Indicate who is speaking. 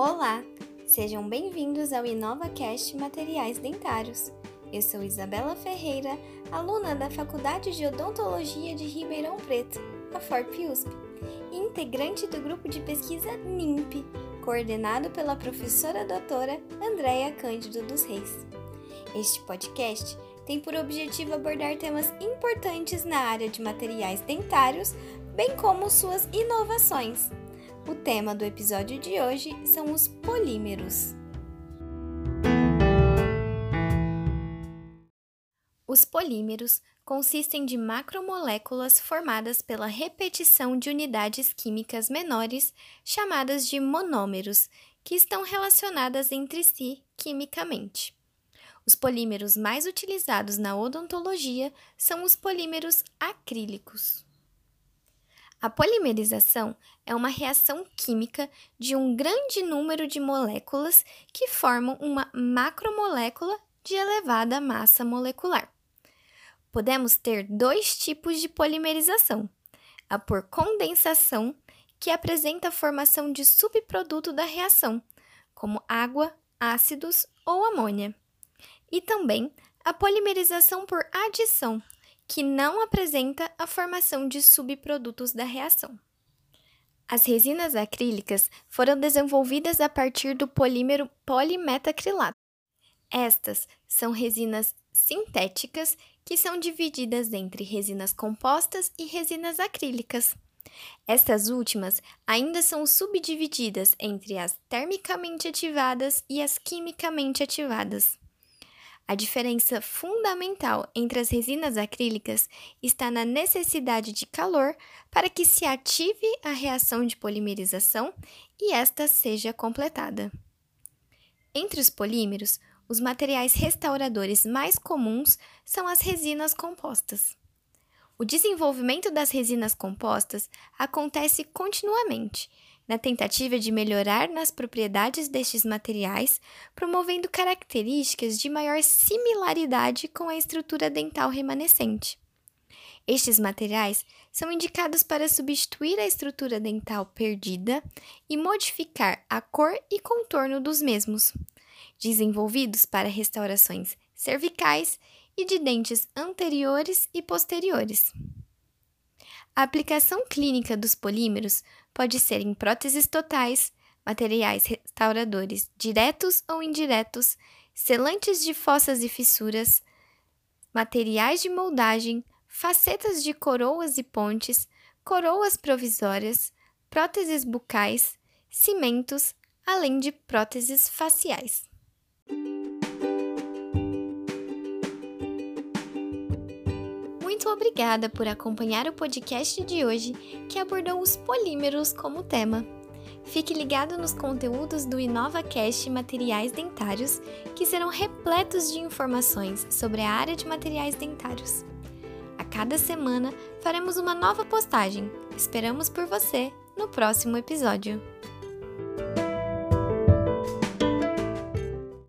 Speaker 1: Olá, sejam bem-vindos ao InovaCast Materiais Dentários. Eu sou Isabela Ferreira, aluna da Faculdade de Odontologia de Ribeirão Preto, a FORP-USP, e integrante do grupo de pesquisa NIMP, coordenado pela professora doutora Andréia Cândido dos Reis. Este podcast tem por objetivo abordar temas importantes na área de materiais dentários, bem como suas inovações. O tema do episódio de hoje são os polímeros. Os polímeros consistem de macromoléculas formadas pela repetição de unidades químicas menores, chamadas de monômeros, que estão relacionadas entre si quimicamente. Os polímeros mais utilizados na odontologia são os polímeros acrílicos. A polimerização é uma reação química de um grande número de moléculas que formam uma macromolécula de elevada massa molecular. Podemos ter dois tipos de polimerização: a por condensação, que apresenta a formação de subproduto da reação, como água, ácidos ou amônia e também a polimerização por adição, que não apresenta a formação de subprodutos da reação. As resinas acrílicas foram desenvolvidas a partir do polímero polimetacrilato. Estas são resinas sintéticas que são divididas entre resinas compostas e resinas acrílicas. Estas últimas ainda são subdivididas entre as termicamente ativadas e as quimicamente ativadas. A diferença fundamental entre as resinas acrílicas está na necessidade de calor para que se ative a reação de polimerização e esta seja completada. Entre os polímeros, os materiais restauradores mais comuns são as resinas compostas. O desenvolvimento das resinas compostas acontece continuamente na tentativa de melhorar nas propriedades destes materiais, promovendo características de maior similaridade com a estrutura dental remanescente. Estes materiais são indicados para substituir a estrutura dental perdida e modificar a cor e contorno dos mesmos, desenvolvidos para restaurações cervicais e de dentes anteriores e posteriores. A aplicação clínica dos polímeros pode ser em próteses totais, materiais restauradores diretos ou indiretos, selantes de fossas e fissuras, materiais de moldagem, facetas de coroas e pontes, coroas provisórias, próteses bucais, cimentos, além de próteses faciais. Muito obrigada por acompanhar o podcast de hoje que abordou os polímeros como tema. Fique ligado nos conteúdos do InovaCast Materiais Dentários, que serão repletos de informações sobre a área de materiais dentários. A cada semana faremos uma nova postagem. Esperamos por você no próximo episódio.